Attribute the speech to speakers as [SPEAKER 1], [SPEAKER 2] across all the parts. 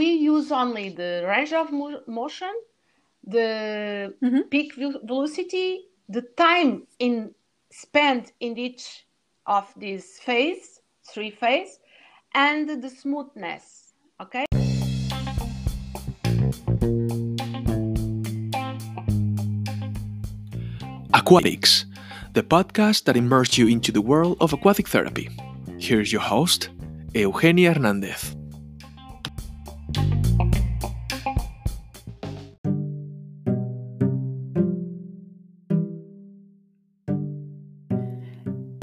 [SPEAKER 1] we use only the range of mo- motion, the
[SPEAKER 2] Mhm.
[SPEAKER 1] peak ve- velocity, the time in spent in each of these phase, three phase, and the smoothness. Okay.
[SPEAKER 3] Aquatics, the podcast that immerses you into the world of aquatic therapy. Here's your host, Eugenia Hernandez.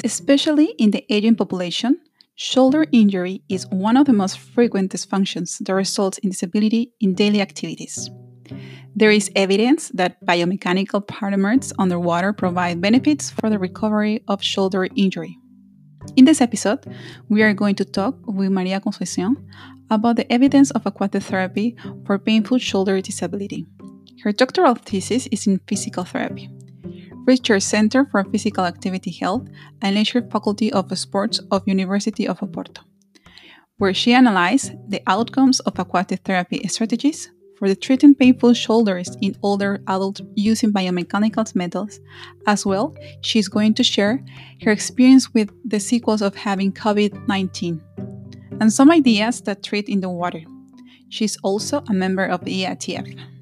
[SPEAKER 2] Especially in the aging population, shoulder injury is one of the most frequent dysfunctions that results in disability in daily activities. There is evidence that biomechanical partners underwater provide benefits for the recovery of shoulder injury. In this episode, we are going to talk with Maria Conceição about the evidence of aquatic therapy for painful shoulder disability. Her doctoral thesis is in physical therapy. Research Center for Physical Activity Health and Leisure Faculty of Sports of University of Oporto, where she analyzed the outcomes of aquatic therapy strategies for the treating painful shoulders in older adults using biomechanical methods. As well, she's going to share her experience with the sequels of having COVID 19 and some ideas that treat in the water. She's also a member of the EATF.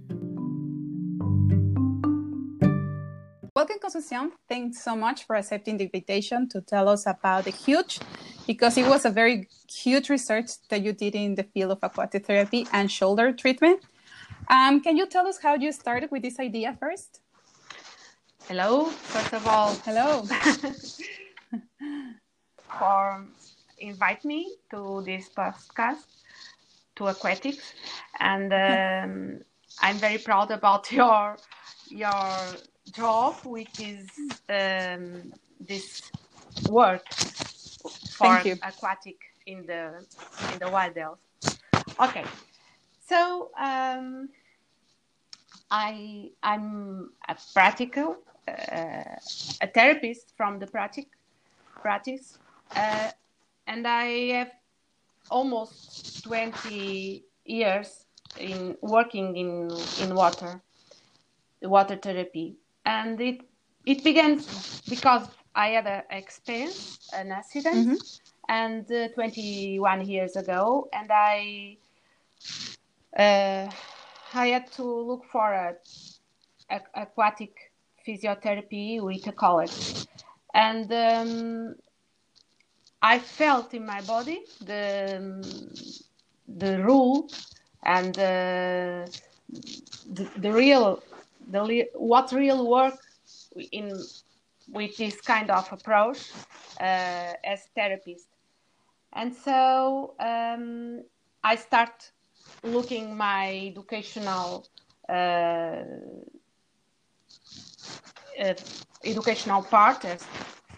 [SPEAKER 2] Welcome, Conceição. Thanks so much for accepting the invitation to tell us about the huge, because it was a very huge research that you did in the field of aquatic therapy and shoulder treatment. Um, can you tell us how you started with this idea first?
[SPEAKER 1] Hello. First of all,
[SPEAKER 2] Hello.
[SPEAKER 1] for invite me to this podcast to aquatics and um, i'm very proud about your your job which is um, this work for aquatic in the in the wild health okay. So um, i i'm a practical uh, a therapist from the practic practice uh, and I have almost 20 years in working in in water, water therapy, and it it began because I had an experience, an accident,
[SPEAKER 2] Mhm.
[SPEAKER 1] and uh, 21 years ago, and I uh, I had to look for a, a aquatic physiotherapy with a colleague, and um, I felt in my body the the rule and uh, the, the real the what real work in with this kind of approach uh, as therapist. And so um, I start looking my educational uh, uh, educational part as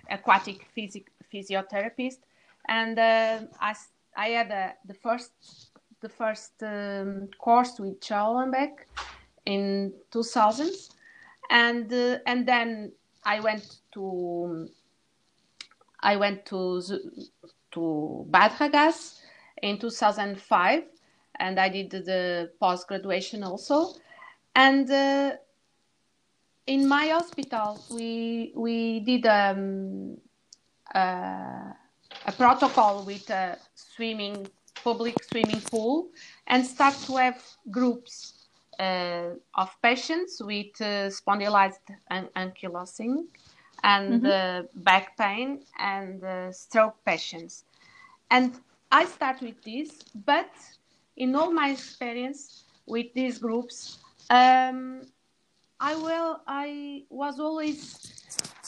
[SPEAKER 1] aquatic physic physiotherapist, and uh, I, I had uh, the first the first um, course with Johan Lambeck in 2000, and uh, and then I went to I went to to Bad Ragaz in 2005, and I did the post graduation also, and. Uh, in my hospital, we we did um, uh, a protocol with a swimming public swimming pool and start to have groups of patients with uh, spondylitis an- ankylosing and uh, back pain and uh, stroke patients. And I start with this, but in all my experience with these groups, um, I will I was always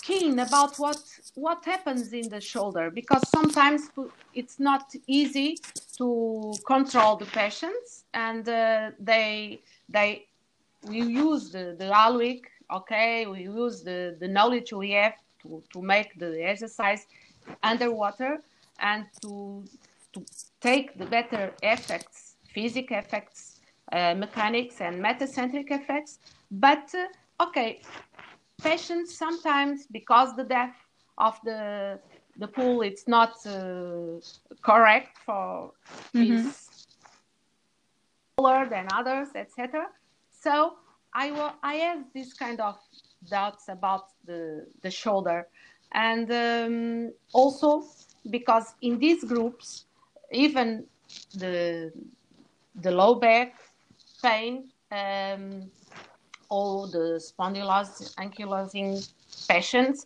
[SPEAKER 1] keen about what what happens in the shoulder because sometimes it's not easy to control the patients and uh, they they we use the the Halliwick okay we use the the knowledge we have to to make the exercise underwater and to to take the better effects physic effects uh, mechanics and metacentric effects but uh, okay patients sometimes because the depth of the the pool it's not uh, correct for
[SPEAKER 2] Mhm.
[SPEAKER 1] his than others, etc. So I wa- I had this kind of doubts about the the shoulder, and um, also because in these groups, even the the low back pain um, or the spondylosis ankylosing patients,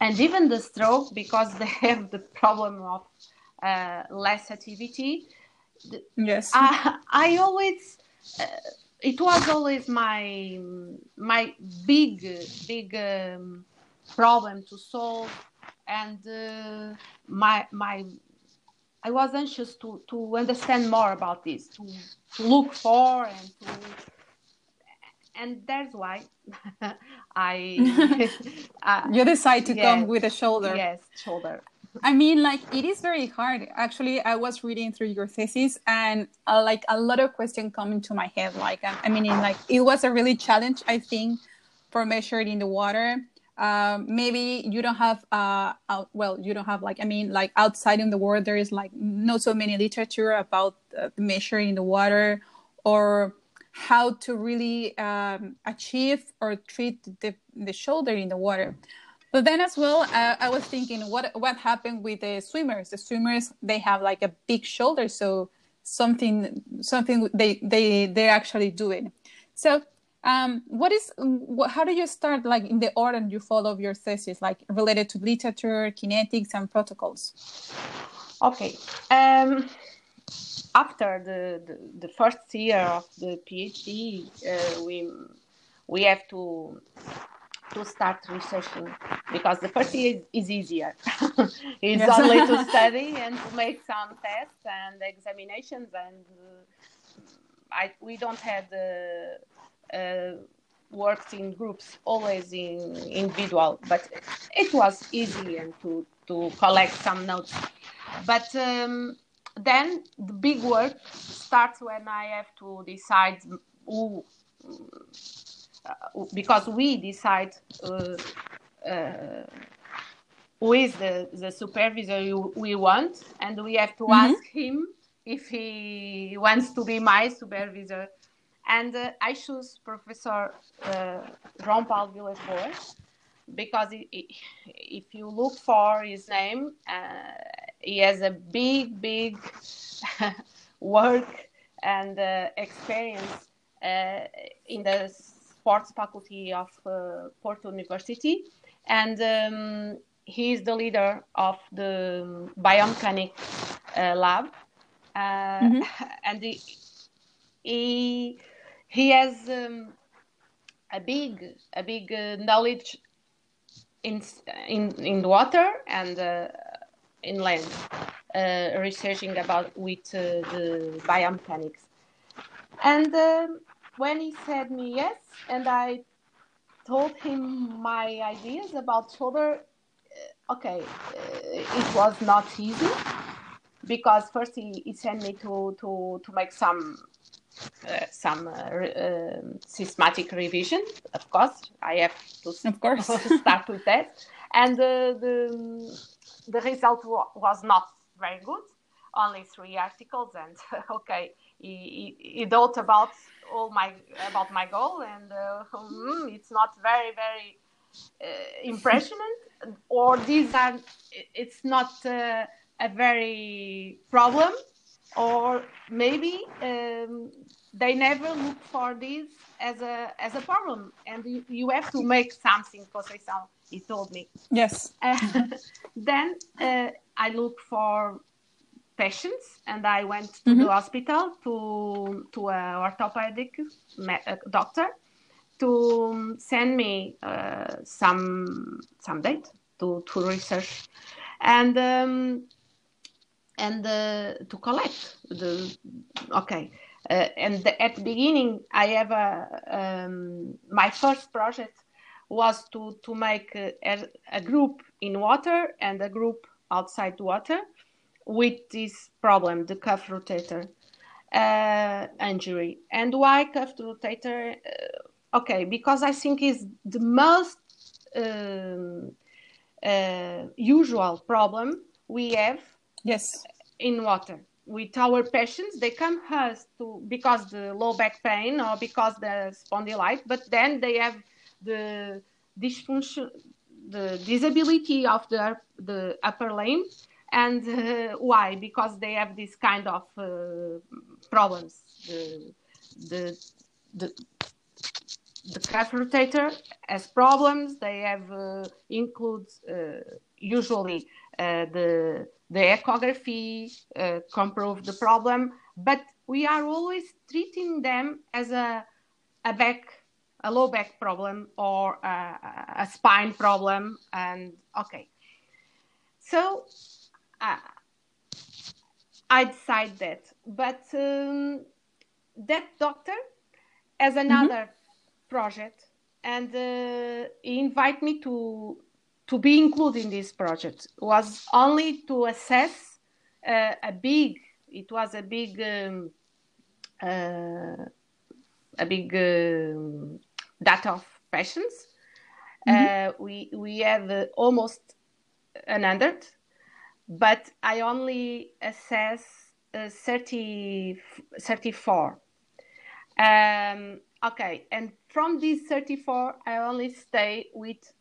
[SPEAKER 1] and even the stroke because they have the problem of uh, less activity.
[SPEAKER 2] Yes.
[SPEAKER 1] I, I always, uh, it was always my my big big um, problem to solve, and uh, my my I was anxious to to understand more about this, to, to look for and to and that's why I uh,
[SPEAKER 2] you decide to
[SPEAKER 1] yes,
[SPEAKER 2] come with a shoulder.
[SPEAKER 1] Yes, shoulder.
[SPEAKER 2] I mean, like it is very hard. Actually, I was reading through your thesis, and uh, like a lot of questions come into my head. Like, I, I mean, like it was a really challenge, I think, for measuring in the water. Um, maybe you don't have uh, out, well, you don't have like I mean, like outside in the world, there is like not so many literature about uh, measuring the water or how to really um, achieve or treat the, the shoulder in the water. But then as well, uh, I was thinking, what what happened with the swimmers? The swimmers they have like a big shoulder, so something something they they they actually do it. So, um, what is how do you start like in the order you follow your thesis, like related to literature, kinetics, and protocols?
[SPEAKER 1] Okay. Um, after the, the, the first year of the PhD, uh, we we have to to start researching because the first year is, easier. it's yes. only to study and to make some tests and examinations, and uh, I we don't have the uh, worked in groups, always in individual, but it was easy and to to collect some notes. But um, then the big work starts when I have to decide who because we decide uh, uh, who is the, the supervisor we want, and we have to mm-hmm. ask him if he wants to be my supervisor. And uh, I choose Professor uh, João Paulo Vilas Boas because it, it, if you look for his name, uh, he has a big, big work and experience in the sports faculty of uh, Porto University, and um, he is the leader of the biomechanic uh, lab, uh, mm-hmm. and he he, he has um, a big a big uh, knowledge in in in water and uh, in land, uh, researching about with the biomechanics, and. Um, when he said me yes, and I told him my ideas about shoulder, uh, okay, uh, it was not easy because first he, he sent me to, to, to make some uh, some uh, uh, systematic revision. Of course, I have to
[SPEAKER 2] of course
[SPEAKER 1] start with that, and the the result was not very good. Only three articles, and okay, he, he, he thought about all my about my goal, and uh, mm, it's not very very uh, impressionant. Or these are it's not uh, a very problem, or maybe um, they never look for this as a as a problem, and you, you have to make something. Conceição, he told me.
[SPEAKER 2] Yes.
[SPEAKER 1] then uh, I look for patients and I went to mm-hmm. the hospital to to a orthopedic doctor to send me uh, some some data to, to research and um, and uh, to collect the okay uh, and the, at the beginning I have a um, my first project was to to make a, a group in water and a group outside water with this problem, the cuff rotator uh, injury. And why cuff rotator? Uh, okay, because I think is the most um, uh, usual problem we have
[SPEAKER 2] yes
[SPEAKER 1] in water with our patients they come us to because the low back pain or because the spondylitis but then they have the dysfunction the disability of the the upper limb and uh, why? Because they have this kind of uh, problems. The the the the cuff rotator has problems. They have uh, includes uh, usually uh, the the echography uh, can prove the problem, but we are always treating them as a, a back, a low back problem or a, a spine problem. And okay, so I decide that, but um, that doctor has mm-hmm. another mm-hmm. project, and uh, he invited me to to be included in this project was only to assess uh, a big it was a big um, uh, a big um, data of patients mm-hmm. uh, we we have uh, almost an hundred but i only assess uh, 30 34 um, okay and from these 34 i only stay with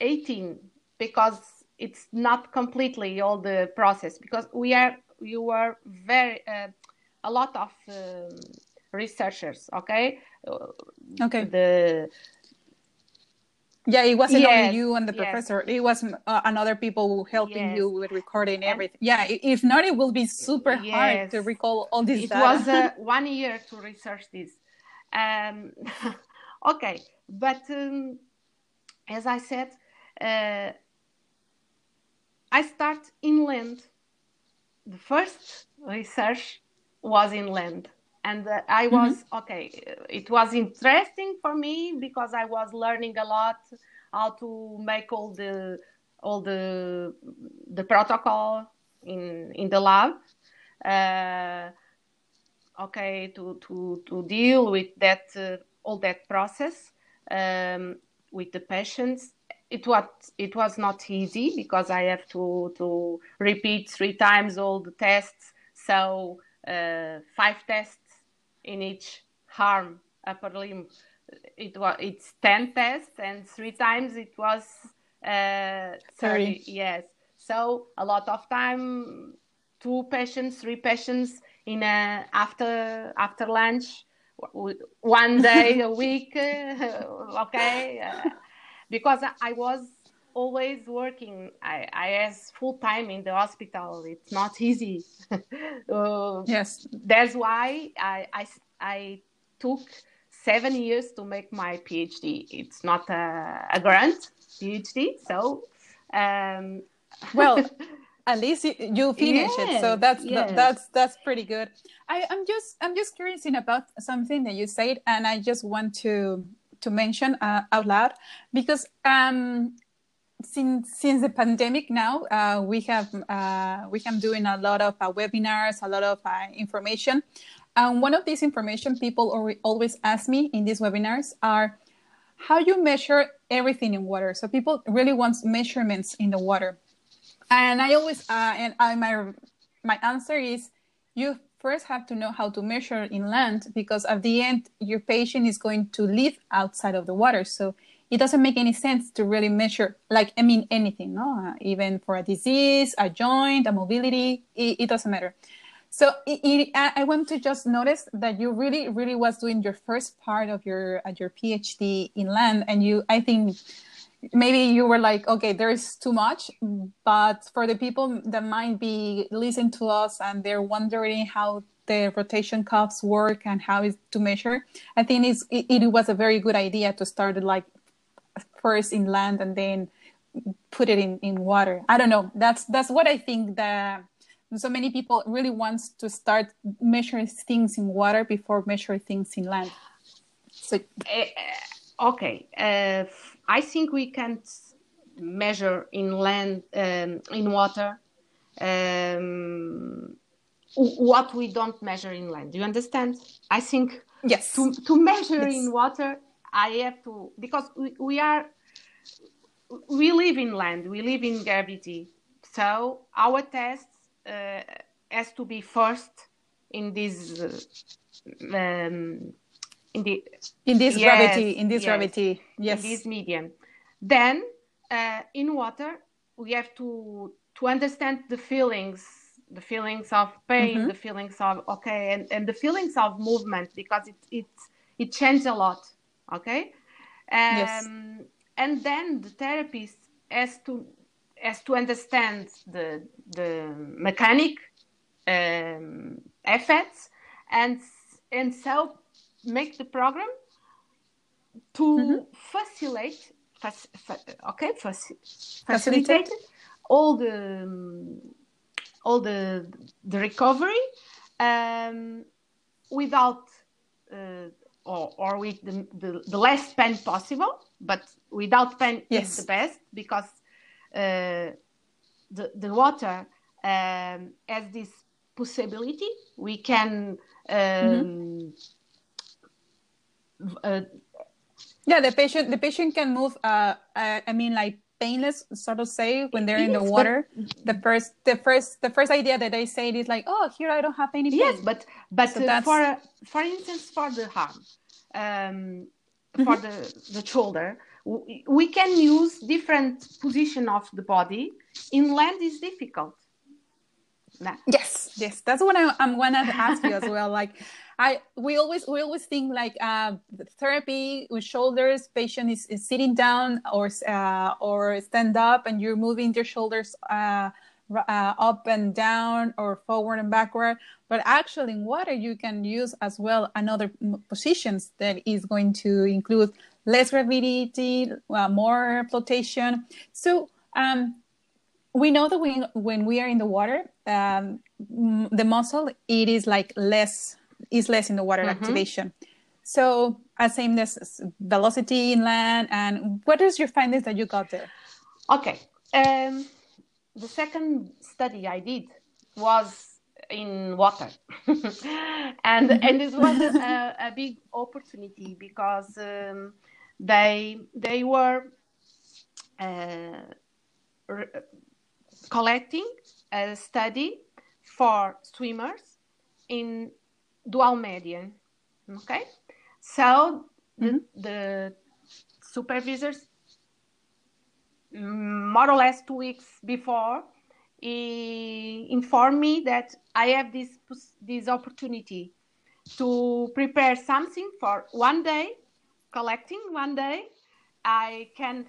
[SPEAKER 1] 18 because it's not completely all the process because we are you were very uh, a lot of um, researchers okay?
[SPEAKER 2] Okay.
[SPEAKER 1] the
[SPEAKER 2] yeah it wasn't yes, only you and the yes. professor it was uh, another people helping yes. you with recording everything yeah if not it will be super hard to recall all this
[SPEAKER 1] it
[SPEAKER 2] data.
[SPEAKER 1] was uh, one year to research this um, okay but um, as i said uh, I start inland. The first research was inland, and uh, I was mm-hmm. okay. It was interesting for me because I was learning a lot how to make all the all the the protocol in in the lab. Uh, okay, to to to deal with that uh, all that process um, with the patients it was it was not easy because I have to to repeat three times all the tests. So uh, five tests in each arm, upper limb. It was it's ten tests, and three times it was uh, 30. Yes. So a lot of time. Two patients, three patients in a after after lunch, one day a week. okay. Uh, because I was always working. I, I was full time in the hospital. It's not easy.
[SPEAKER 2] uh, yes,
[SPEAKER 1] that's why I, I I took seven years to make my PhD. It's not a, a grant PhD, so um,
[SPEAKER 2] well. at least you, you finish yes, it so that's yes. that's that's pretty good I, i'm just i'm just curious in about something that you said and i just want to to mention uh, out loud because um, since since the pandemic now uh, we have uh, we have doing a lot of uh, webinars a lot of uh, information. And one of these information people always ask me in these webinars are how you measure everything in water? So people really want measurements in the water. And i always uh, and I, my my answer is you first have to know how to measure in land because at the end your patient is going to live outside of the water. So it doesn't make any sense to really measure like i mean anything no? Uh, even for a disease a joint a mobility it, it doesn't matter. So it, it, i want to just notice that you really really was doing your first part of your uh, your phd in land and you i think maybe you were like okay there's too much but for the people that might be listening to us and they're wondering how the rotation cuffs work and how is to measure i think it's, it, it was a very good idea to start like first in land and then put it in, in water i don't know that's that's what i think that so many people really wants to start measuring things in water before measuring things in land so
[SPEAKER 1] uh, okay uh, I think we can measure in land, um, in water, um, what we don't measure in land. Do you understand? I think
[SPEAKER 2] yes.
[SPEAKER 1] To, to measure yes. in water, I have to because we, we are we live in land, we live in gravity. So our test uh, has to be first in this uh, um, in the
[SPEAKER 2] in this
[SPEAKER 1] Yes,
[SPEAKER 2] gravity in this
[SPEAKER 1] yes.
[SPEAKER 2] gravity yes
[SPEAKER 1] in this medium. Then uh, in water, we have to to understand the feelings, the feelings of pain,
[SPEAKER 2] Mhm.
[SPEAKER 1] the feelings of okay, and, and the feelings of movement because it it it changes a lot. Okay, um,
[SPEAKER 2] Yes.
[SPEAKER 1] and then the therapist has to has to understand the the mechanic um, effects and and so make the program to
[SPEAKER 2] Mhm.
[SPEAKER 1] facilitate fac, okay faci-
[SPEAKER 2] Facilitate.
[SPEAKER 1] facilitate all the um, all the the recovery um, without uh, or, or with the, the, the less pain possible but without pain
[SPEAKER 2] Yes.
[SPEAKER 1] is the best because uh, the, the water um, has this possibility we can um, v- uh,
[SPEAKER 2] yeah the patient the patient can move uh, uh i mean like painless so to say when they're in the
[SPEAKER 1] but-
[SPEAKER 2] water the first the first the first idea that they say is like oh here i don't have any pain
[SPEAKER 1] Yes, but but
[SPEAKER 2] So
[SPEAKER 1] uh, for for instance, for the arm, um, for
[SPEAKER 2] Mm-hmm.
[SPEAKER 1] the the shoulder, we can use different position of the body. In land is difficult. Nah.
[SPEAKER 2] Yes, yes, that's what I, I'm gonna ask you as well. Like, I we always we always think like uh, therapy with shoulders, patient is, is sitting down or uh, or stand up, and you're moving your shoulders uh, uh, up and down or forward and backward. But actually, in water, you can use as well another positions that is going to include less gravity, uh, more flotation. So. Um, we know that we, when we are in the water, um, the muscle it is like less is less in the water
[SPEAKER 1] Mhm.
[SPEAKER 2] activation. So, as same as velocity in land, and what is your findings that you got there?
[SPEAKER 1] Okay. Um, the second study I did was in water, and and this was a, a big opportunity because um, they they were uh, r- collecting a study for swimmers in dual medium. Okay, so the, mm-hmm. the supervisors more or less two weeks before he informed me that I have this this opportunity to prepare something for one day, collecting one day. I can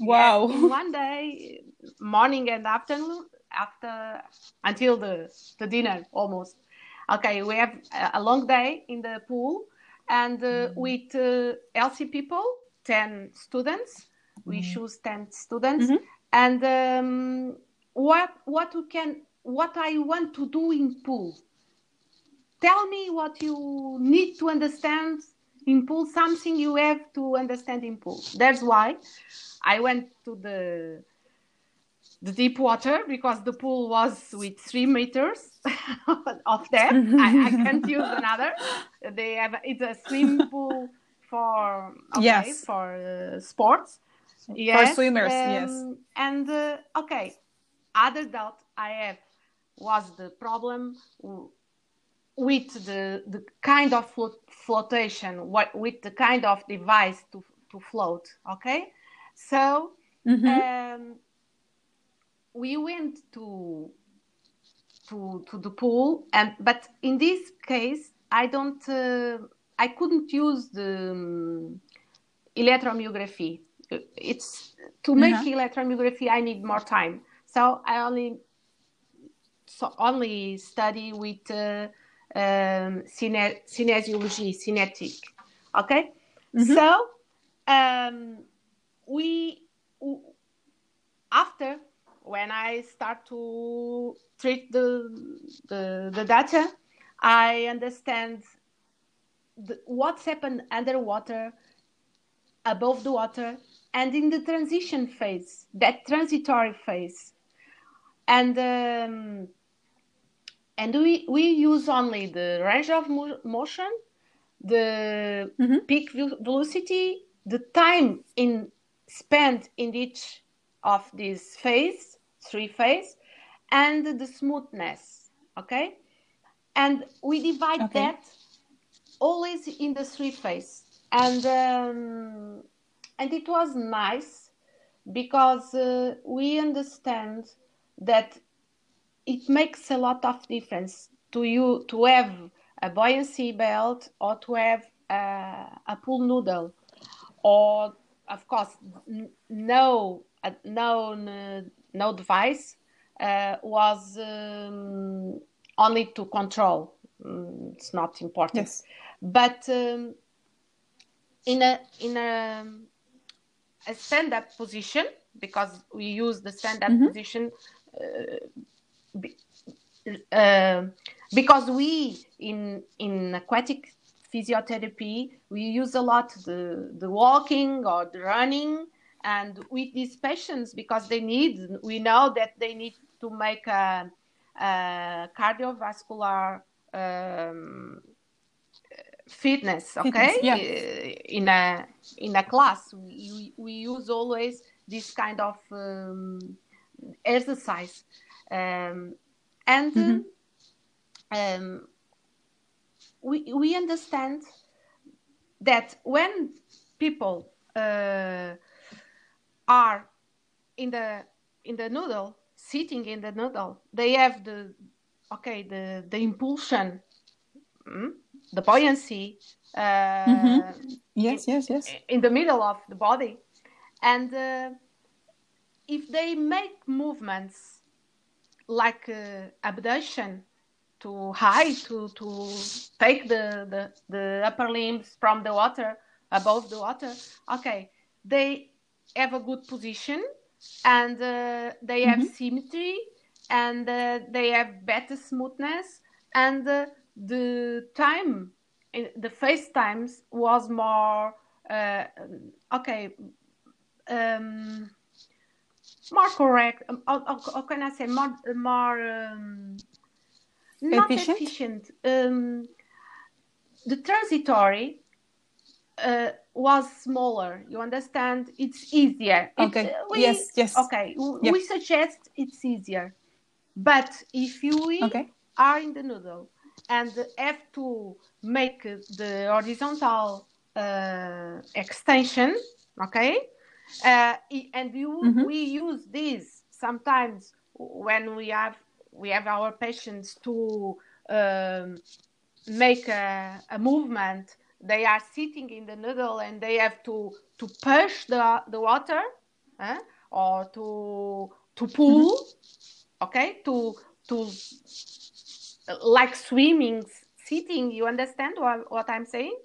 [SPEAKER 2] Wow.
[SPEAKER 1] one day, morning and afternoon, after until the the dinner almost. Okay, we have a- long day in the pool, and uh, with uh, healthy people, ten students. We choose ten students,
[SPEAKER 2] Mhm.
[SPEAKER 1] and um, what what we can what I want to do in pool. Tell me what you need to understand in pool. Something you have to understand in pool. That's why I went to the the deep water because the pool was with three meters of depth. I, I can't use another. They have it's a swim pool for okay,
[SPEAKER 2] Yes.
[SPEAKER 1] for uh, sports. Yes,
[SPEAKER 2] swimmers, yes.
[SPEAKER 1] And uh, okay, other doubt I have was the problem with the the kind of float, flotation, what with the kind of device to to float. Okay, so
[SPEAKER 2] Mhm.
[SPEAKER 1] um, we went to to to the pool and but in this case i don't uh, i couldn't use the um, electromyography it's to make
[SPEAKER 2] Uh-huh.
[SPEAKER 1] electromyography i need more time so i only so only study with uh, um, cine- kinesiology kinetic okay
[SPEAKER 2] Mhm.
[SPEAKER 1] so um, we after when I start to treat the the, the data, I understand the, what's happened underwater, above the water, and in the transition phase, that transitory phase, and um, and we we use only the range of mo- motion, the
[SPEAKER 2] Mhm.
[SPEAKER 1] peak velocity, the time in spent in each of these phase, three phase, and the smoothness. Okay, and we divide okay. that always in the three phase, and um, and it was nice because uh, we understand that it makes a lot of difference to you to have a buoyancy belt or to have uh, a pool noodle or of course no uh, no no device uh, was um, only to control mm, it's not important
[SPEAKER 2] yes.
[SPEAKER 1] but um, in a in a, a stand up position because we use the stand up mm-hmm. position uh, uh, because we in in aquatic physiotherapy we use a lot the the walking or the running and with these patients because they need we know that they need to make a, a cardiovascular um, fitness okay
[SPEAKER 2] fitness, yeah.
[SPEAKER 1] in a in a class we, we use always this kind of um, exercise um, and mm-hmm. um, we, we understand that when people uh, are in the in the noodle sitting in the noodle they have the okay the the impulsion mm, the buoyancy uh,
[SPEAKER 2] mm-hmm. yes
[SPEAKER 1] in,
[SPEAKER 2] yes yes
[SPEAKER 1] in the middle of the body and uh, if they make movements like uh, abduction to high to to take the, the the upper limbs from the water above the water okay they have a good position and uh, they have mm-hmm. symmetry and uh, they have better smoothness and uh, the time the face times was more uh, okay um, more correct um, how, how, can i say more more um, not efficient, efficient. Um, the transitory uh, was smaller. You understand? It's easier.
[SPEAKER 2] Okay.
[SPEAKER 1] it's,
[SPEAKER 2] uh, we, yes yes.
[SPEAKER 1] Okay. Yeah. we suggest it's easier. But if you
[SPEAKER 2] okay.
[SPEAKER 1] are in the noodle. And have to make the horizontal uh, extension okay? Uh, and you, mm-hmm. we use this sometimes when we have we have our patients to um, make a, a, movement they are sitting in the noodle and they have to to push the the water eh? or to to pull mm-hmm. okay to to like swimming sitting you understand what, what i'm saying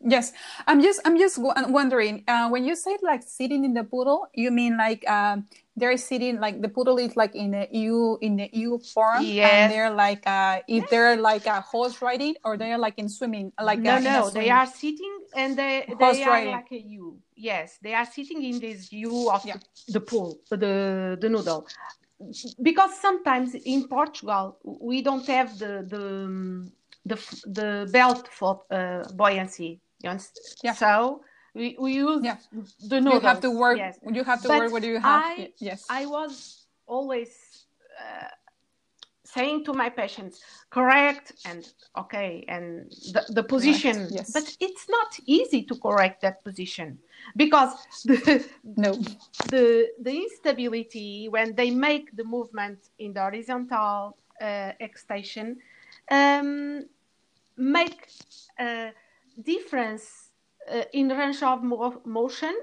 [SPEAKER 2] yes i'm just i'm just wondering uh, when you say like sitting in the poodle you mean like um, they're sitting like the poodle is like in a u in the u form
[SPEAKER 1] yes.
[SPEAKER 2] and they're like uh if they're like a horse riding or they're like in swimming like
[SPEAKER 1] no
[SPEAKER 2] uh,
[SPEAKER 1] no they are sitting and they, they are riding. like a u yes they are sitting in this u of yeah. the, the pool the the noodle because sometimes in Portugal we don't have the the the, the belt for uh, buoyancy. You understand?
[SPEAKER 2] Yeah.
[SPEAKER 1] So we, we use
[SPEAKER 2] yeah.
[SPEAKER 1] the noodles.
[SPEAKER 2] You have to work. Yes. You have to but work. What do you have?
[SPEAKER 1] I,
[SPEAKER 2] yes.
[SPEAKER 1] I was always uh, saying to my patients, correct and okay, and the, the position.
[SPEAKER 2] Yes.
[SPEAKER 1] But it's not easy to correct that position because the
[SPEAKER 2] no
[SPEAKER 1] the the instability when they make the movement in the horizontal uh, extension um, make a difference in range of mo- motion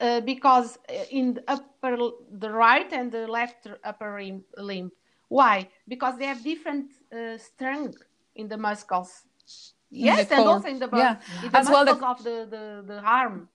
[SPEAKER 1] uh, because uh, in the upper the right and the left upper limb. Why? Because they have different uh, strength in the muscles. Yes and also in the, yeah. in the
[SPEAKER 2] as
[SPEAKER 1] muscles
[SPEAKER 2] well the...
[SPEAKER 1] of the, the, the arm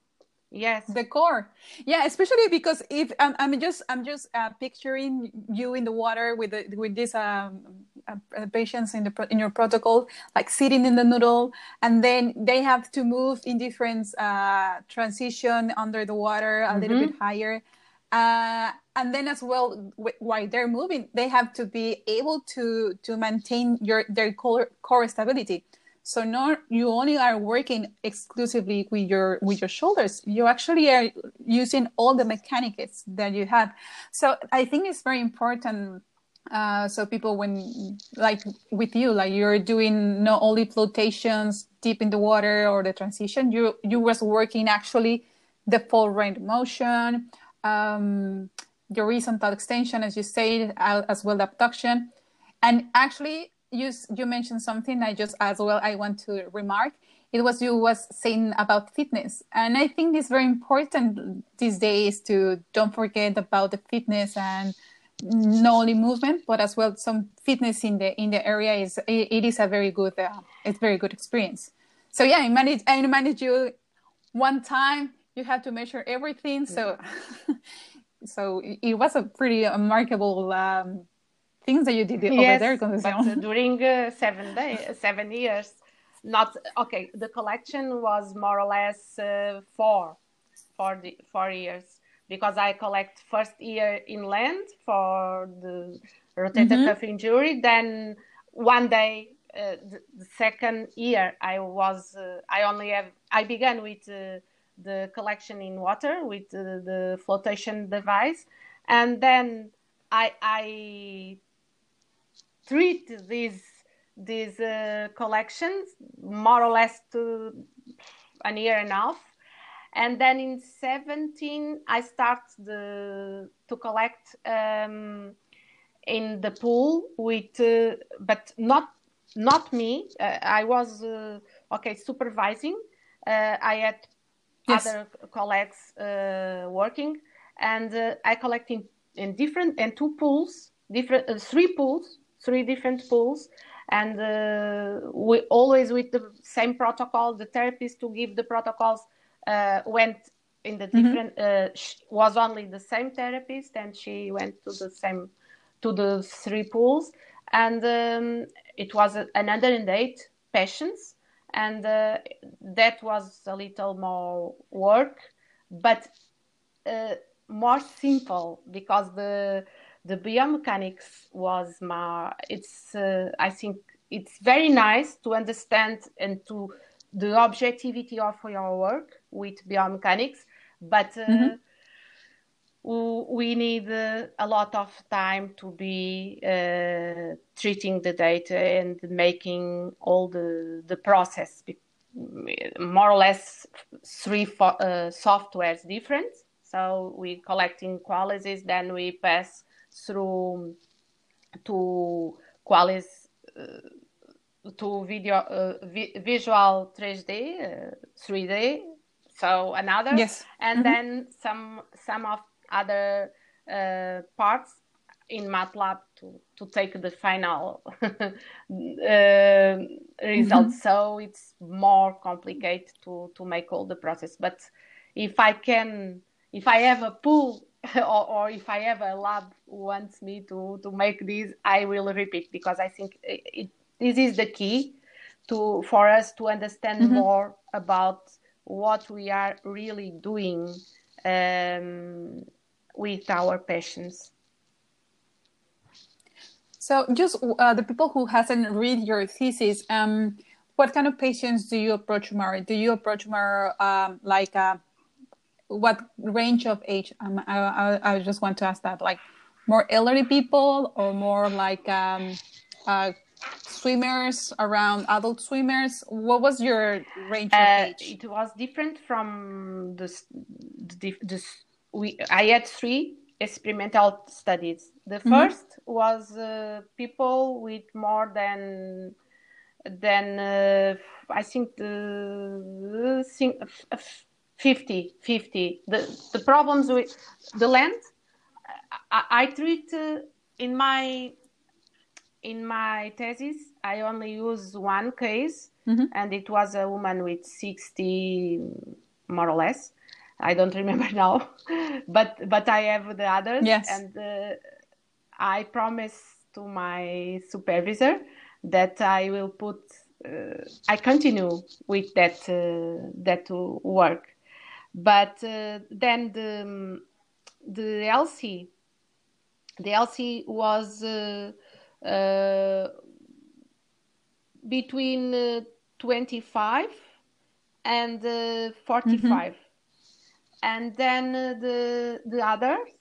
[SPEAKER 1] yes.
[SPEAKER 2] The core. Yeah especially because if um, i'm just i'm just uh, picturing you in the water with the, with these um, uh, patients in the in your protocol like sitting in the noodle and then they have to move in different uh, transition under the water a mm-hmm. little bit higher. Uh, and then as well while they're moving they have to be able to to maintain your their core, core stability so not you only are working exclusively with your with your shoulders. You actually are using all the mechanics that you have. So I think it's very important Uh, so people when like with you like you're doing not only flotations deep in the water or the transition you you was working actually the full range of motion um, the horizontal extension as you said as well the abduction and actually you you mentioned something i just as well i want to remark. It was you was saying about fitness. And i think it's very important these days to don't forget about the fitness and not only movement but as well some fitness in the in the area is it, it is a very good uh, it's very good experience. So yeah i managed i managed you one time you had to measure everything. So so it was a pretty remarkable um, things that you did over
[SPEAKER 1] yes,
[SPEAKER 2] there
[SPEAKER 1] but during uh, seven days seven years not okay the collection was more or less uh, four four, four years because I collect first year inland for the rotator mm-hmm. cuff injury. Then one day, uh, the, the, second year, I was uh, I only have I began with uh, the collection in water with the flotation device, and then I I treat these these uh, collections more or less to a year and a half. And then in 17 i start the to collect um, in the pool with uh, but not not me. Uh, i was uh, okay supervising. Uh, i had yes. other colleagues uh, working. And uh, i collect in, in different in two pools different three pools three different pools and we always with the same protocol the therapist to give the protocols uh, went in the mm-hmm. different mm-hmm. uh, was only the same therapist and she went to the same to the three pools and um, it was a, another and eight patients and uh, that was a little more work but uh, more simple because the the biomechanics was my it's uh, i think it's very nice to understand and to the objectivity of your work with biomechanics, but uh, mm-hmm. we need uh, a lot of time to be uh, treating the data and making all the the process more or less three fo- uh, softwares different. So we collecting Qualisys, then we pass through to Qualisys uh, to video uh, vi- visual 3D, uh, 3D, so another,
[SPEAKER 2] yes,
[SPEAKER 1] and mm-hmm. then some some of other uh, parts in MATLAB to to take the final uh, results. Mm-hmm. So it's more complicated to to make all the process. But if I can, if I have a pool or, or, if I have a lab wants me to to make this, I will repeat because I think it, this is the key to for us to understand mm-hmm. more about what we are really doing um, with our patients.
[SPEAKER 2] So, just uh, the people who hasn't read your thesis, um, what kind of patients do you approach more? Do you approach more um, like uh, what range of age? Um, I, I, I, just want to ask that, like more elderly people or more like um, uh, swimmers around adult swimmers? What was your range of uh, age?
[SPEAKER 1] it was different from the, the, the, we i had three experimental studies. The 1st mm-hmm. was uh, people with more than than uh, i think the, 50 50 the, the problems with the length i, I treat uh, in my in my thesis, I only use one case, mm-hmm. and it was a woman with 60, more or less. I don't remember now, but but I have the others,
[SPEAKER 2] yes.
[SPEAKER 1] and uh, I promise to my supervisor that I will put. Uh, I continue with that uh, that work, but uh, then the the LC, the LC was uh, uh, between uh, 25 and uh, 45 mm-hmm. and then the the others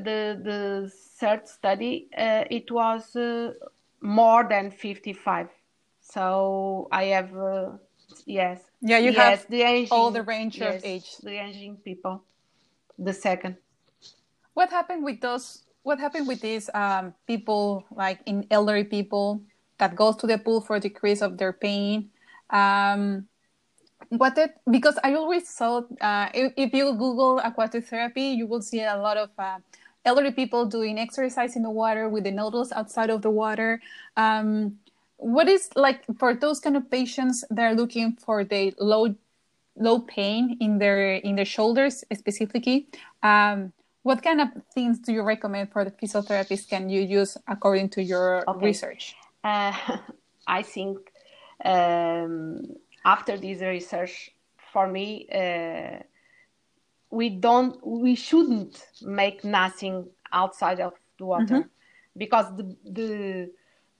[SPEAKER 1] the the third study, uh, it was uh, more than 55. So I have, uh, yes.
[SPEAKER 2] Yeah, you
[SPEAKER 1] yes,
[SPEAKER 2] have
[SPEAKER 1] the aging,
[SPEAKER 2] all the range
[SPEAKER 1] yes,
[SPEAKER 2] of age.
[SPEAKER 1] The aging people. The second.
[SPEAKER 2] What happened with those? What happened with these um, people, like in elderly people, that goes to the pool for decrease of their pain? Um, what did because I always thought uh, if, if, you Google aquatic therapy, you will see a lot of uh, elderly people doing exercise in the water with the noodles outside of the water. Um, what is like for those kind of patients they're looking for the low low pain in their in their shoulders specifically um, what kind of things do you recommend for the physiotherapist can you use according to your
[SPEAKER 1] okay.
[SPEAKER 2] research
[SPEAKER 1] uh, i think um, after this research for me uh, we don't we shouldn't make nothing outside of the water mm-hmm. because the the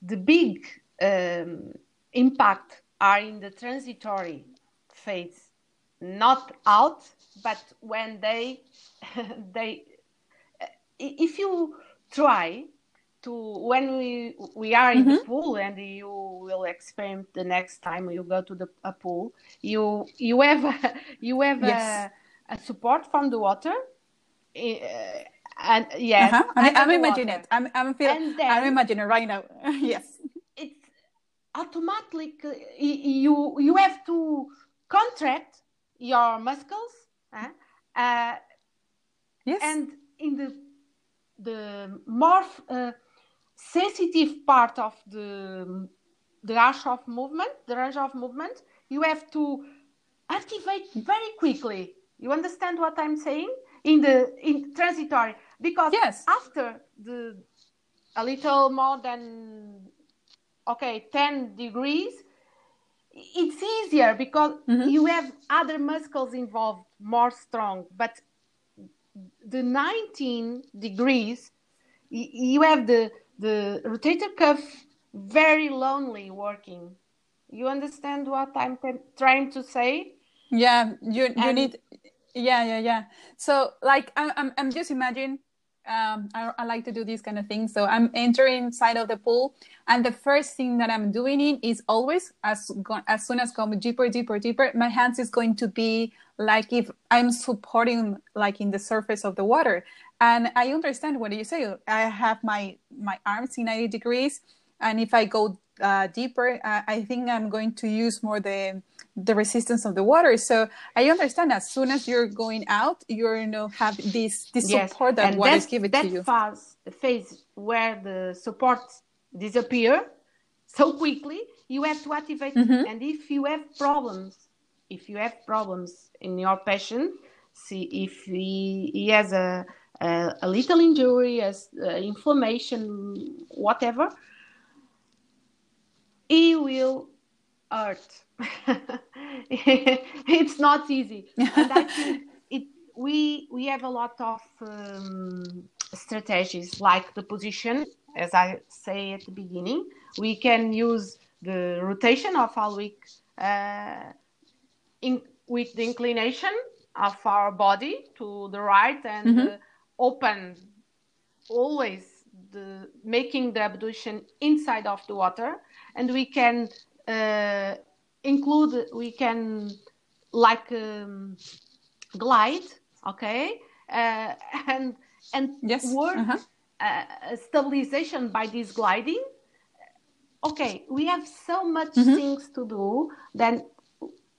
[SPEAKER 1] the big um, impact are in the transitory phase, not out, but when they they if you try to when we we are in mm-hmm. the pool and you will experiment the next time you go to the a pool you you have you have yes. a, a, support from the water uh, and yes
[SPEAKER 2] uh-huh. I'm, I'm imagining it I'm I'm feeling I'm imagining right now yes it's
[SPEAKER 1] automatically you you have to contract your muscles uh, uh,
[SPEAKER 2] yes.
[SPEAKER 1] and in the the more uh, sensitive part of the the rush of movement the range of movement you have to activate very quickly you understand what i'm saying in the in transitory because
[SPEAKER 2] yes.
[SPEAKER 1] after the a little more than okay 10 degrees it's easier because mm-hmm. you have other muscles involved more strong but the 19 degrees you have the the rotator cuff very lonely working. You understand what i'm trying to say?
[SPEAKER 2] Yeah you you and, need yeah yeah yeah. So like i'm i'm, I'm just imagining um, I, I, like to do these kind of things. So I'm entering inside of the pool, and the first thing that I'm doing it is always as go, as soon as going deeper, deeper, deeper, my hands is going to be like if I'm supporting like in the surface of the water. And I understand what you say. I have my my arms in 90 degrees, and if I go uh, deeper, uh, I think I'm going to use more the the resistance of the water. So I understand as soon as you're going out, you're you know have this this yes. support that and water is giving to you.
[SPEAKER 1] That phase where the support disappear so quickly, you have to activate. Mm-hmm. And if you have problems, if you have problems in your patient, see if he, he has a, a, a little injury, as uh, inflammation, whatever, he will hurt it's not easy. and I think it, we we have a lot of um, strategies like the position, as I say at the beginning. We can use the rotation of our week uh, in, with the inclination of our body to the right and mm-hmm. uh, open always the making the abduction inside of the water and we can uh, include we can like um, glide okay uh, and and
[SPEAKER 2] yes.
[SPEAKER 1] work
[SPEAKER 2] uh-huh.
[SPEAKER 1] uh, stabilization by this gliding okay we have so much mm-hmm. things to do then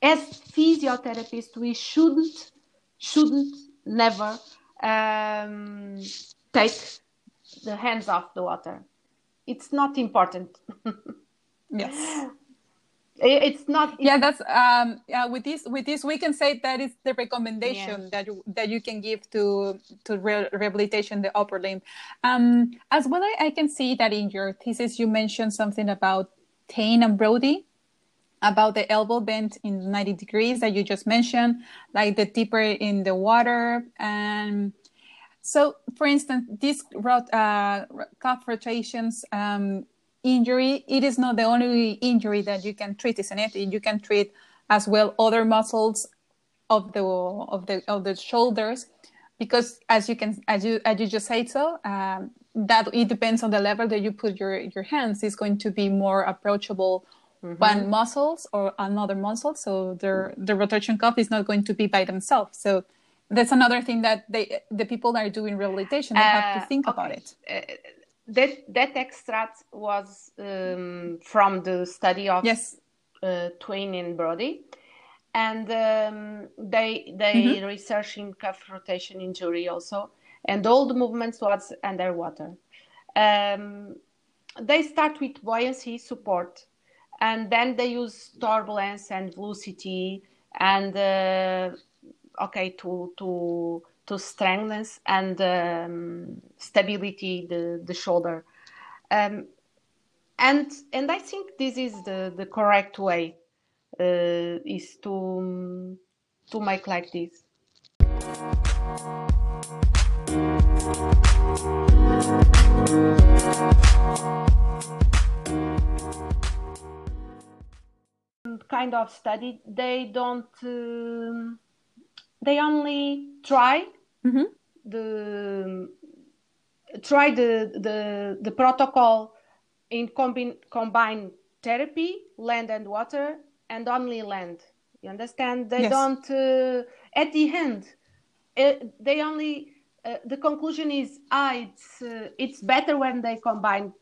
[SPEAKER 1] as physiotherapists we shouldn't shouldn't never um, take the hands off the water. It's not important.
[SPEAKER 2] Yes.
[SPEAKER 1] It's not it's,
[SPEAKER 2] yeah that's um yeah with this with this we can say that is the recommendation yeah. that you that you can give to to re- rehabilitation the upper limb. Um as well I, I can see that in your thesis you mentioned something about Thein and Brody about the elbow bend in 90 degrees that you just mentioned like the deeper in the water and so for instance these rot, uh, cuff rotations um, injury, it is not the only injury that you can treat, isn't it? You can treat as well other muscles of the of the of the shoulders. because as you can as you as you just said so um, that it depends on the level that you put your your hands is going to be more approachable mm-hmm. one muscles or another muscle so the the rotation cuff is not going to be by themselves so that's another thing that they the people that are doing rehabilitation they uh, have to uh, think okay. about it uh,
[SPEAKER 1] that that extract was um, from the study of
[SPEAKER 2] yes.
[SPEAKER 1] uh, Thein and Brody and um, they they mm-hmm. research in cuff rotation injury also and all the movements was underwater um, they start with buoyancy support and then they use turbulence and velocity and uh, okay to to to strengthen and um, stability the the shoulder um, and and i think this is the the correct way uh, is to to make like this. Kind of study they don't uh, they only try mm-hmm. the try the the the protocol in combine combine therapy land and water and only land. You understand? They yes. don't. Uh, at the end, uh, they only. Uh, the conclusion is, ah, it's uh, it's better when they combine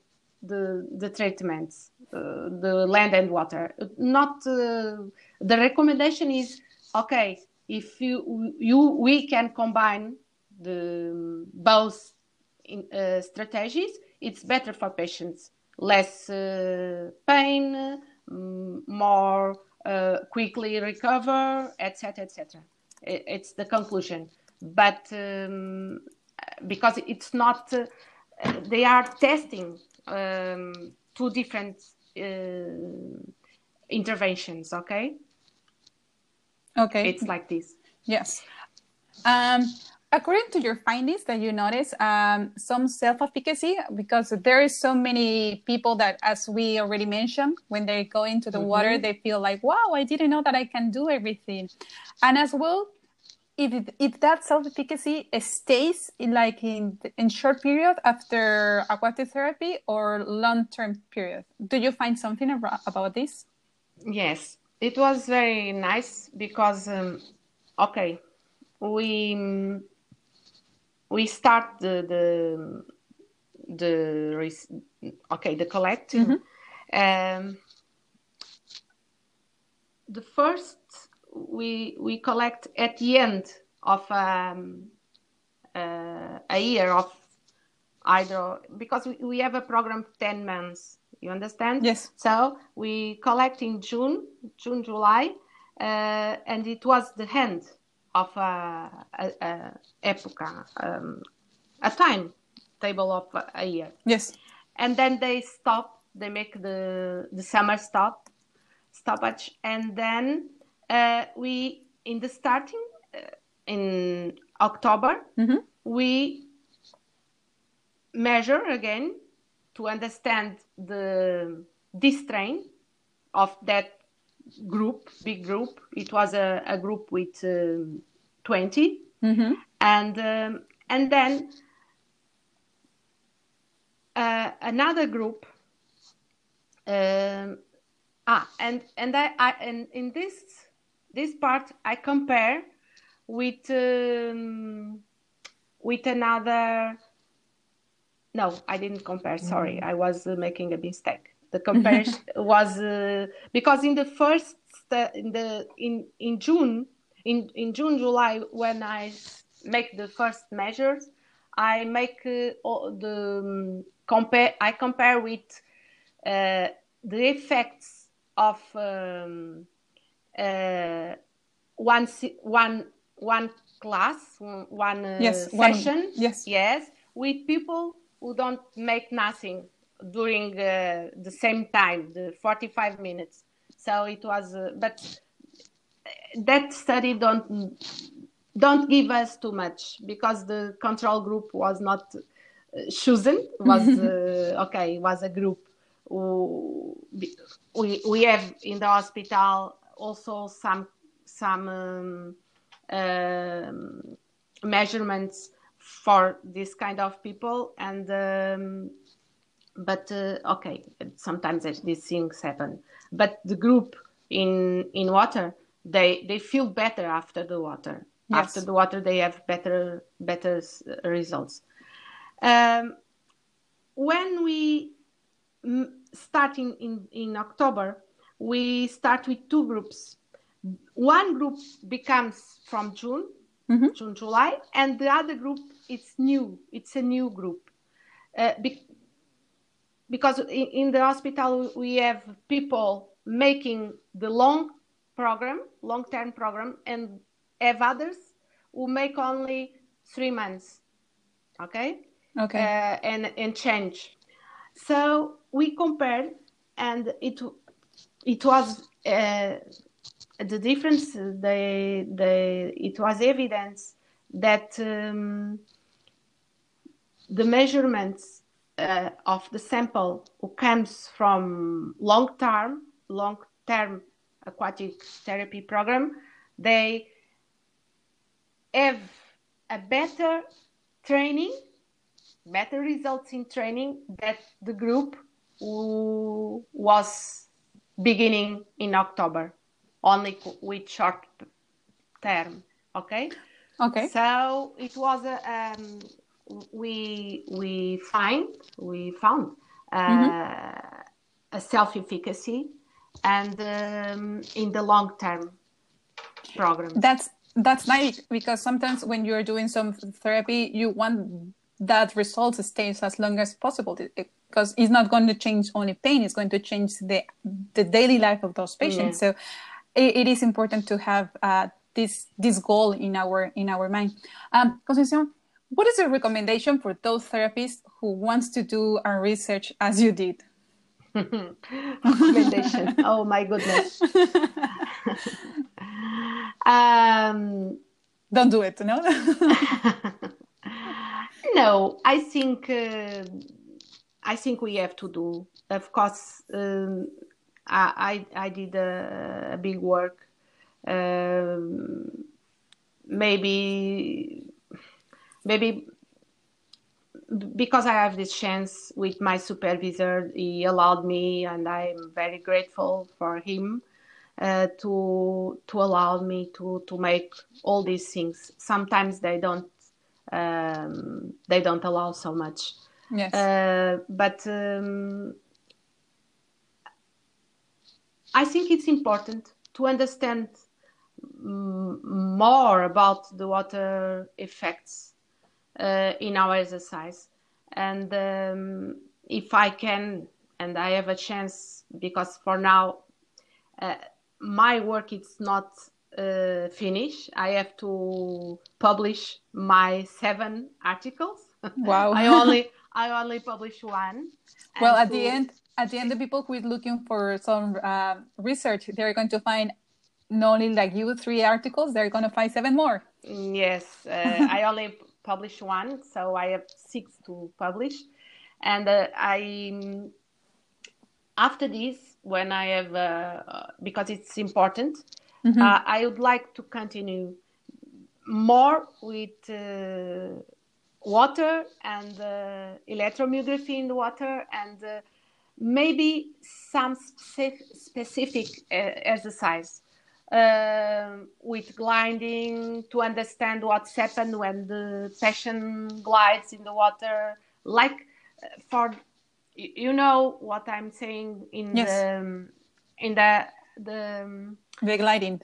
[SPEAKER 1] the the treatments, uh, the land and water. Not uh, the recommendation is okay if you you we can combine the both in, strategies. It's better for patients, less pain more uh, quickly recover, etc., etc. It's the conclusion, but um, because it's not, uh, they are testing um, two different uh, interventions. Okay.
[SPEAKER 2] Okay.
[SPEAKER 1] It's like this.
[SPEAKER 2] Yes. Um, according to your findings that you notice um, some self-efficacy because there is so many people that as we already mentioned when they go into the mm-hmm. water they feel like wow i didn't know that i can do everything and as well if, if that self-efficacy stays in like in in short period after aquatic therapy or long-term period do you find something about this
[SPEAKER 1] yes it was very nice because um, okay we we start the the the okay the collecting. Mm-hmm. Um, the first we we collect at the end of um, uh, a year of either because we, we have a program of 10 months you understand
[SPEAKER 2] yes
[SPEAKER 1] so we collect in june june july uh, and it was the end of a, a, a epoca, um, a time table of a year.
[SPEAKER 2] Yes.
[SPEAKER 1] And then they stop. They make the the summer stop stoppage, and then uh, we in the starting uh, in October mm-hmm. we measure again to understand the this strain of that group, big group. It was a, a group with um, 20. Mm-hmm. And, um, and then uh, another group. Um, ah, and, and, I, I, and in this, this part, I compare with, um, with another. No, I didn't compare. Sorry, mm-hmm. I was uh, making a mistake the comparison was uh, because in the first in the in in June in in June July when I make the first measures I make uh, the um, compare I compare with uh, the effects of um, uh, one one one class one uh,
[SPEAKER 2] yes,
[SPEAKER 1] session
[SPEAKER 2] one, yes
[SPEAKER 1] yes with people who don't make nothing during uh, the same time, the 45 minutes. So it was, uh, but that study don't don't give us too much because the control group was not uh, chosen. Was uh, okay. Was a group who we we have in the hospital also some some um, um, measurements for this kind of people and um, but uh, okay sometimes these things happen. But the group in in water they they feel better after the water. Yes. after the water they have better better results. Um, when we starting in in october we start with two groups one group becomes from june mm-hmm. june july and the other group it's new it's a new group uh, be- because in, in the hospital we have people making the long program, long-term program, and have others who make only three months. Okay.
[SPEAKER 2] Okay.
[SPEAKER 1] Uh, and and change. So we compared, and it it was uh, the difference. The the it was evidence that um, the measurements uh, of the sample who comes from long term long term aquatic therapy program, they have a better training, better results in training that the group who was beginning in October, only with short term. Okay.
[SPEAKER 2] Okay.
[SPEAKER 1] So it was a um, we we find we found uh, mm-hmm. a self efficacy and um, in the long term program.
[SPEAKER 2] That's that's nice because sometimes when you're doing some therapy, you want that result stays as long as possible because it's not going to change only pain; it's going to change the the daily life of those patients. Yeah. So it, it is important to have uh, this this goal in our in our mind. Um, Conceição, what is your recommendation for those therapists who wants to do a research as you did?
[SPEAKER 1] recommendation. oh my goodness. um,
[SPEAKER 2] Don't do it, no?
[SPEAKER 1] no, I think uh, I think we have to do. Of course, um, I, I, I did a, a big work. Um, maybe maybe because I have this chance with my supervisor, he allowed me, and I'm very grateful for him uh, to to allow me to to make all these things. Sometimes they don't um, they don't allow so much.
[SPEAKER 2] Yes.
[SPEAKER 1] Uh, but um, I think it's important to understand more about the water effects uh, in our exercise. And um, if I can, and I have a chance, because for now uh, my work is not uh, finished. I have to publish my seven articles.
[SPEAKER 2] Wow!
[SPEAKER 1] I only I only publish one.
[SPEAKER 2] Well, at to... the end, at the end, the people who is looking for some uh, research, they're going to find not only like you three articles, they're going to find seven more.
[SPEAKER 1] Yes, uh, I only publish one, so I have six to publish. And uh, I, after this, when I have, uh, because it's important, mm-hmm. uh, I would like to continue more with uh, water and uh, electromyography in the water and uh, maybe some specific, specific exercise uh, with gliding to understand what's happened when the patient glides in the water like uh, for you know what i'm saying in yes. the in the the um,
[SPEAKER 2] gliding.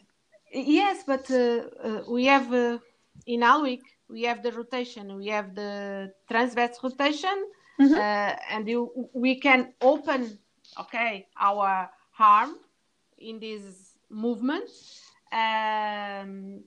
[SPEAKER 1] Yes but uh, uh, we have uh, in Halliwick we have the rotation. We have the transverse rotation mm-hmm. Uh, and you, we can open okay our arm in this movement. Um,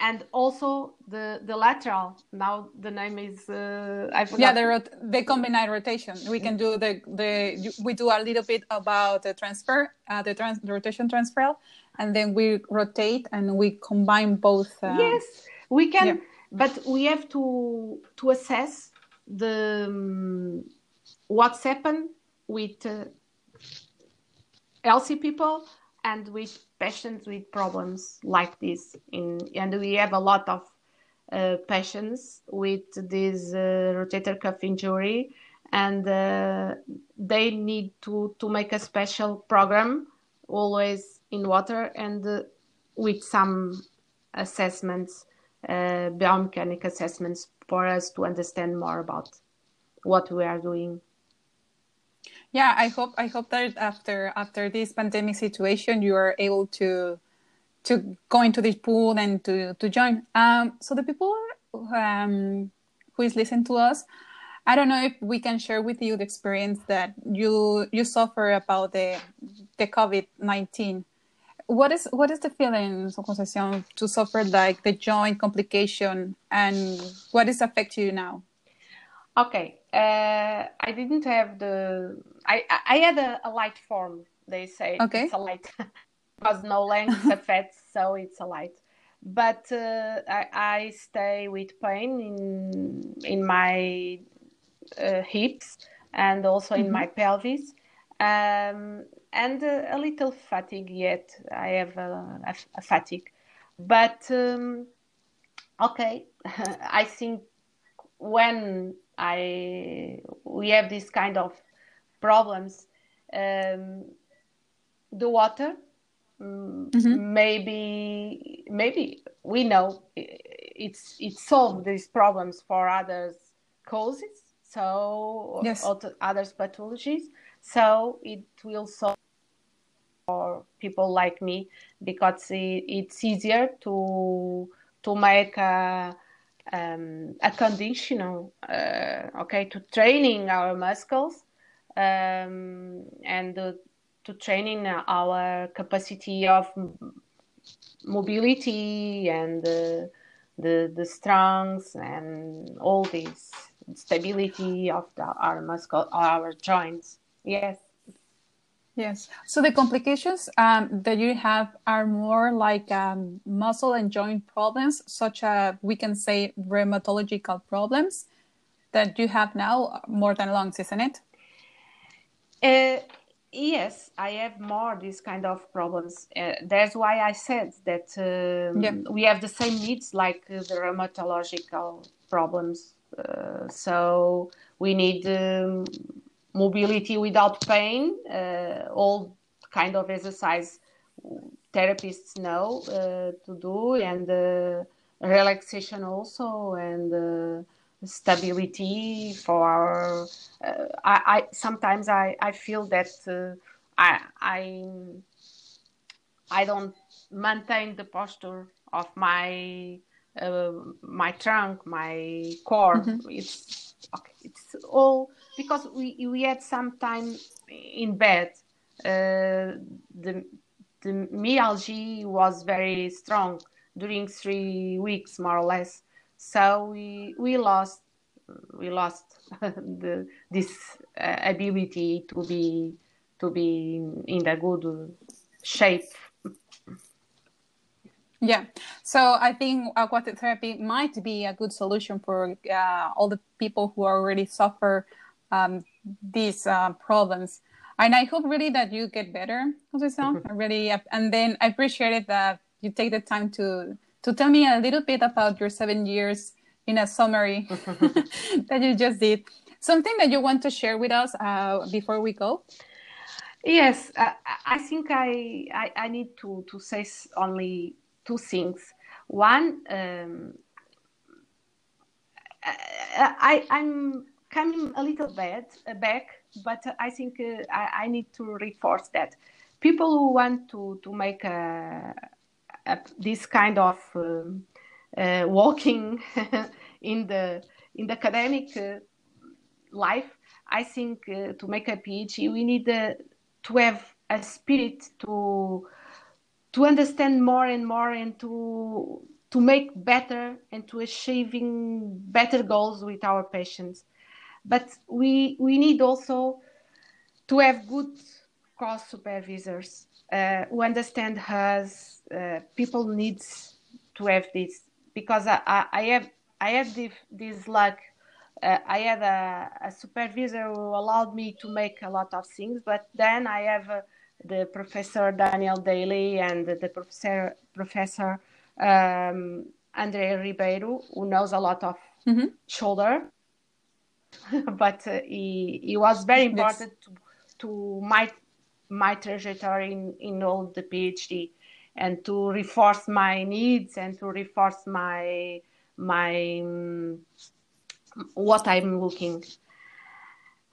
[SPEAKER 1] and also the the lateral now the name is uh, I forgot.
[SPEAKER 2] yeah the rot- the combined rotation we can do the the we do a little bit about the transfer uh, the, trans- the rotation transfer and then we rotate and we combine both
[SPEAKER 1] uh, yes we can yeah. but we have to to assess the um, what's happened with uh, healthy people and with patients with problems like this in and we have a lot of uh, patients with this uh, rotator cuff injury, and uh, they need to to make a special program always in water and uh, with some assessments, uh, biomechanic assessments for us to understand more about what we are doing.
[SPEAKER 2] Yeah, I hope I hope that after after this pandemic situation, you are able to to go into this pool and to to join. Um, so the people um, who is listening to us, I don't know if we can share with you the experience that you you suffer about the the COVID nineteen. What is what is the feeling, Conceição, to suffer like the joint complication, and what is affecting you now?
[SPEAKER 1] Okay, uh, I didn't have the. I I had a, a light form. They say
[SPEAKER 2] okay.
[SPEAKER 1] it's a light because no length affects, so it's a light. But uh, I, I stay with pain in in my uh, hips and also mm-hmm. in my pelvis, um, and a little fatigue. Yet I have a, a, a fatigue, but um, okay, I think when I we have this kind of problems. Um, the water, mm, mm-hmm. maybe maybe we know it's it solved these problems for others causes. So
[SPEAKER 2] yes.
[SPEAKER 1] other pathologies. So it will solve for people like me because it's easier to to make a um, a conditional, uh, okay, to training our muscles um, and uh, to training our capacity of mobility and uh, the the strengths and all this stability of the, our muscle, our joints. Yes.
[SPEAKER 2] Yes. So the complications um, that you have are more like um, muscle and joint problems, such as we can say rheumatological problems that you have now more than lungs, isn't it?
[SPEAKER 1] Uh, yes, I have more these kind of problems. Uh, that's why I said that um, yeah. we have the same needs like uh, the rheumatological problems. Uh, so we need. Mobility without pain, uh, all kind of exercise therapists know uh, to do, and uh, relaxation also, and stability for our. Uh, I, I, sometimes I, I feel that uh, I I I don't maintain the posture of my uh, my trunk, my core. Mm-hmm. It's okay. It's all because we we had some time in bed. Uh, the the myalgia was very strong during three weeks, more or less. So we we lost we lost the, this uh, ability to be to be in a good shape
[SPEAKER 2] yeah, so I think aquatic therapy might be a good solution for uh, all the people who already suffer um, these uh, problems. And I hope really that you get better, Jose. I really, and then I appreciate it that you take the time to to tell me a little bit about your seven years in a summary that you just did. Something that you want to share with us uh, before we go?
[SPEAKER 1] Yes, uh, I think I, I, I need to to say only two things. One, um, I, I'm coming a little bit uh, back, but I think uh, I, I, need to reinforce that. People who want to to make a, a this kind of uh, walking in the in the academic uh, life, I think uh, to make a PhD we need uh, to have a spirit to to understand more and more and to to make better and to achieving better goals with our patients but we we need also to have good cross supervisors uh, who understand us uh, people needs to have this because I, I, I have I have this, this luck uh, I had a, a, supervisor who allowed me to make a lot of things but then I have the professor Daniel Daly and the professor professor um, Andre Ribeiro, who knows a lot of
[SPEAKER 2] Mhm.
[SPEAKER 1] shoulder, but uh, he, he was very important to, to my my trajectory in, in all the PhD and to reinforce my needs and to reinforce my my um, what I'm looking.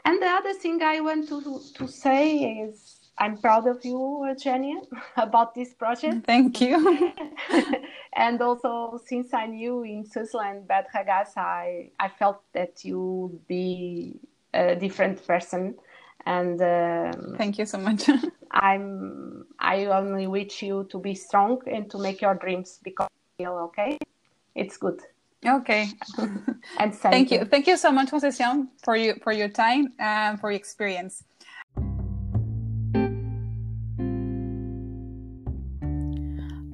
[SPEAKER 1] And the other thing I want to to say is I'm proud of you, Eugenia, about this project.
[SPEAKER 2] Thank you.
[SPEAKER 1] and also, since I knew in Switzerland Bad Ragaz, I, I felt that you would be a different person. And um,
[SPEAKER 2] Thank you so much.
[SPEAKER 1] I'm I only wish you to be strong and to make your dreams become real. Okay, it's good.
[SPEAKER 2] okay.
[SPEAKER 1] And
[SPEAKER 2] Thank you. Thank you so much, Conceição, for you for your time and for your experience.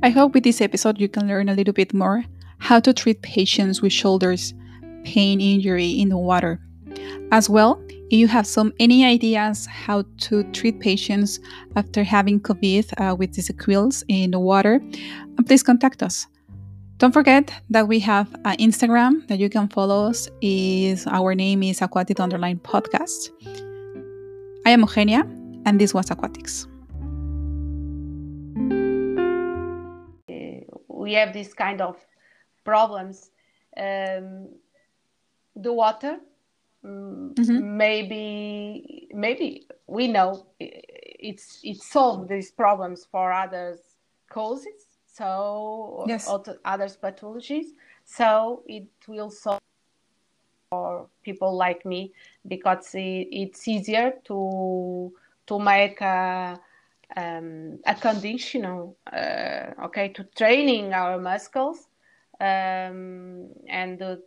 [SPEAKER 2] I hope with this episode you can learn a little bit more how to treat patients with shoulders pain injury in the water. As well, if you have some any ideas how to treat patients after having COVID uh, with the sequels in the water, uh, please contact us. Don't forget that we have an Instagram that you can follow us. Is our name is Aquatic Underline Podcast. I am Eugenia, and this was Aquatics.
[SPEAKER 1] We have this kind of problems. Um, the water, mm,
[SPEAKER 2] Mhm.
[SPEAKER 1] maybe maybe we know it's it solved these problems for others causes, so
[SPEAKER 2] Yes.
[SPEAKER 1] other pathologies. So it will solve for people like me because it, it's easier to to make a um, a conditional, uh, okay, to training our muscles um, and